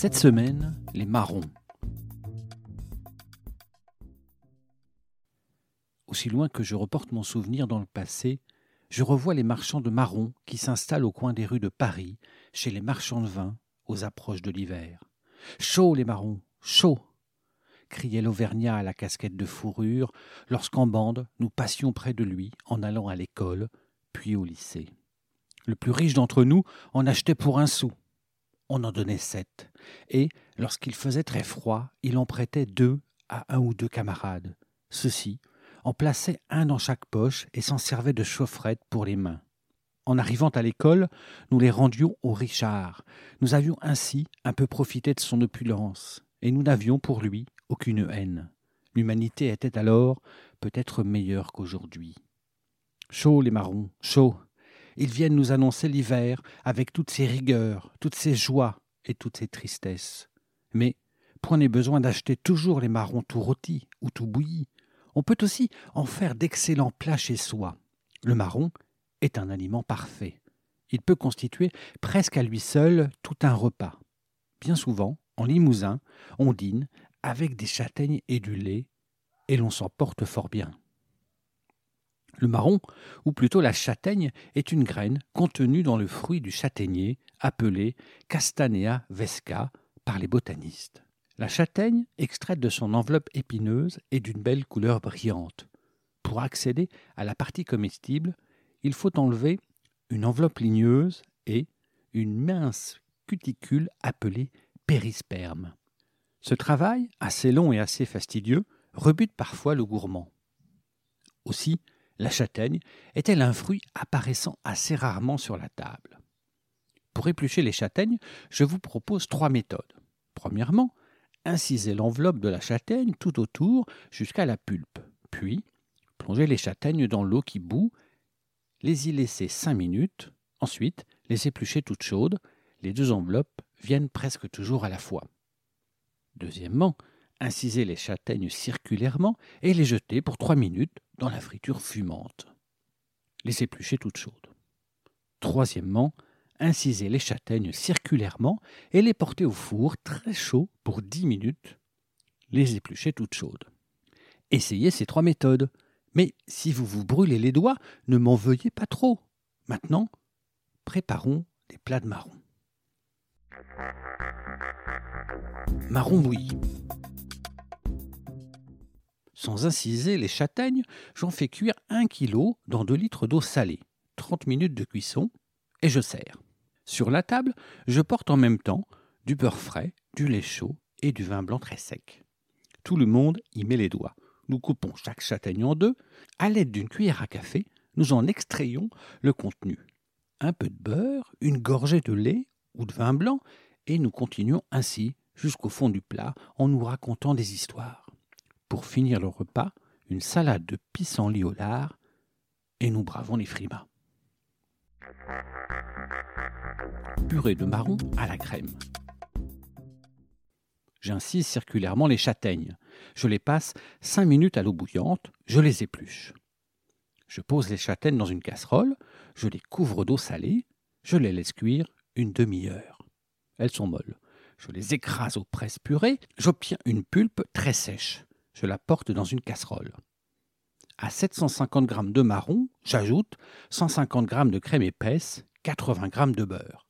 Cette semaine, les marrons. Aussi loin que je reporte mon souvenir dans le passé, je revois les marchands de marrons qui s'installent au coin des rues de Paris, chez les marchands de vin, aux approches de l'hiver. Chaud les marrons, chaud criait l'Auvergnat à la casquette de fourrure, lorsqu'en bande nous passions près de lui en allant à l'école, puis au lycée. Le plus riche d'entre nous en achetait pour un sou. On en donnait sept, et, lorsqu'il faisait très froid, il en prêtait deux à un ou deux camarades. Ceux-ci en plaçaient un dans chaque poche et s'en servaient de chaufferette pour les mains. En arrivant à l'école, nous les rendions au Richard. Nous avions ainsi un peu profité de son opulence, et nous n'avions pour lui aucune haine. L'humanité était alors peut-être meilleure qu'aujourd'hui. Chaud les marrons, chaud. Ils viennent nous annoncer l'hiver avec toutes ses rigueurs, toutes ses joies et toutes ses tristesses. Mais point n'est besoin d'acheter toujours les marrons tout rôtis ou tout bouillis. On peut aussi en faire d'excellents plats chez soi. Le marron est un aliment parfait. Il peut constituer presque à lui seul tout un repas. Bien souvent, en Limousin, on dîne avec des châtaignes et du lait, et l'on s'en porte fort bien. Le marron, ou plutôt la châtaigne, est une graine contenue dans le fruit du châtaignier, appelé Castanea vesca par les botanistes. La châtaigne, extraite de son enveloppe épineuse, est d'une belle couleur brillante. Pour accéder à la partie comestible, il faut enlever une enveloppe ligneuse et une mince cuticule appelée périsperme. Ce travail, assez long et assez fastidieux, rebute parfois le gourmand. Aussi, la châtaigne est-elle un fruit apparaissant assez rarement sur la table? Pour éplucher les châtaignes, je vous propose trois méthodes. Premièrement, inciser l'enveloppe de la châtaigne tout autour jusqu'à la pulpe. Puis, plonger les châtaignes dans l'eau qui bout, les y laisser cinq minutes. Ensuite, les éplucher toutes chaudes. Les deux enveloppes viennent presque toujours à la fois. Deuxièmement, inciser les châtaignes circulairement et les jeter pour trois minutes dans la friture fumante. Les éplucher toutes chaudes. Troisièmement, inciser les châtaignes circulairement et les porter au four très chaud pour dix minutes. Les éplucher toutes chaudes. Essayez ces trois méthodes. Mais si vous vous brûlez les doigts, ne m'en veuillez pas trop. Maintenant, préparons des plats de marron. Marron bouilli. Sans inciser les châtaignes, j'en fais cuire un kilo dans deux litres d'eau salée. 30 minutes de cuisson et je sers. Sur la table, je porte en même temps du beurre frais, du lait chaud et du vin blanc très sec. Tout le monde y met les doigts. Nous coupons chaque châtaigne en deux. À l'aide d'une cuillère à café, nous en extrayons le contenu. Un peu de beurre, une gorgée de lait ou de vin blanc, et nous continuons ainsi jusqu'au fond du plat en nous racontant des histoires. Pour finir le repas, une salade de pissenlit au lard, et nous bravons les frimas. Purée de marron à la crème. J'incise circulairement les châtaignes. Je les passe cinq minutes à l'eau bouillante, je les épluche. Je pose les châtaignes dans une casserole, je les couvre d'eau salée, je les laisse cuire une demi-heure. Elles sont molles. Je les écrase au presse purée, j'obtiens une pulpe très sèche. Je la porte dans une casserole. À 750 g de marron, j'ajoute 150 g de crème épaisse, 80 g de beurre.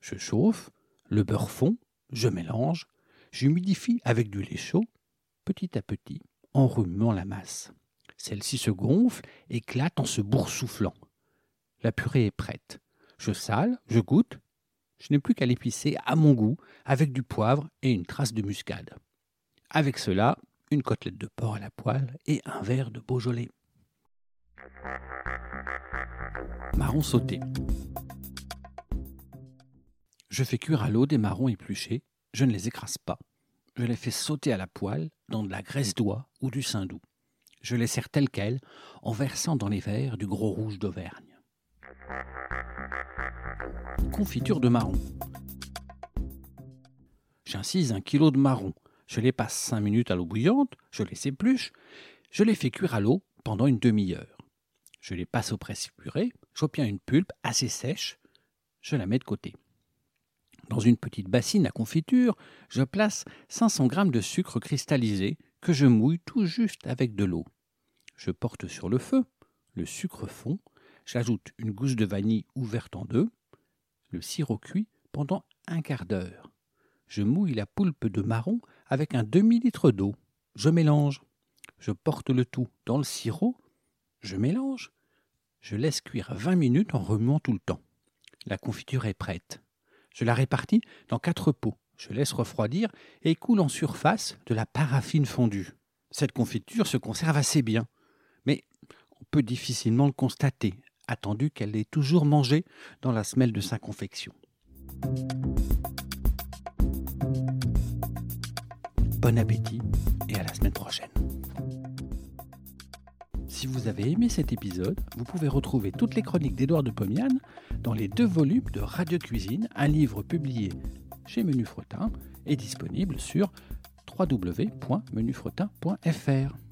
Je chauffe, le beurre fond, je mélange, j'humidifie avec du lait chaud, petit à petit, en remuant la masse. Celle-ci se gonfle, éclate en se boursouflant. La purée est prête. Je sale, je goûte. Je n'ai plus qu'à l'épicer à mon goût avec du poivre et une trace de muscade. Avec cela, une côtelette de porc à la poêle et un verre de Beaujolais. Marron sauté. Je fais cuire à l'eau des marrons épluchés, je ne les écrase pas. Je les fais sauter à la poêle dans de la graisse d'oie ou du saindoux. Je les sers telles quelles en versant dans les verres du gros rouge d'Auvergne. Confiture de marrons. J'incise un kilo de marrons. Je les passe cinq minutes à l'eau bouillante, je les épluche, je les fais cuire à l'eau pendant une demi-heure. Je les passe au presse-purée, j'obtiens une pulpe assez sèche, je la mets de côté. Dans une petite bassine à confiture, je place 500 g de sucre cristallisé que je mouille tout juste avec de l'eau. Je porte sur le feu, le sucre fond, j'ajoute une gousse de vanille ouverte en deux, le sirop cuit pendant un quart d'heure. Je mouille la poulpe de marron avec un demi-litre d'eau. Je mélange. Je porte le tout dans le sirop. Je mélange. Je laisse cuire 20 minutes en remuant tout le temps. La confiture est prête. Je la répartis dans quatre pots. Je laisse refroidir et coule en surface de la paraffine fondue. Cette confiture se conserve assez bien, mais on peut difficilement le constater, attendu qu'elle est toujours mangée dans la semelle de sa confection. Bon appétit et à la semaine prochaine. Si vous avez aimé cet épisode, vous pouvez retrouver toutes les chroniques d'Édouard de Pomian dans les deux volumes de Radio Cuisine, un livre publié chez Menu Fretin et disponible sur www.menufretin.fr.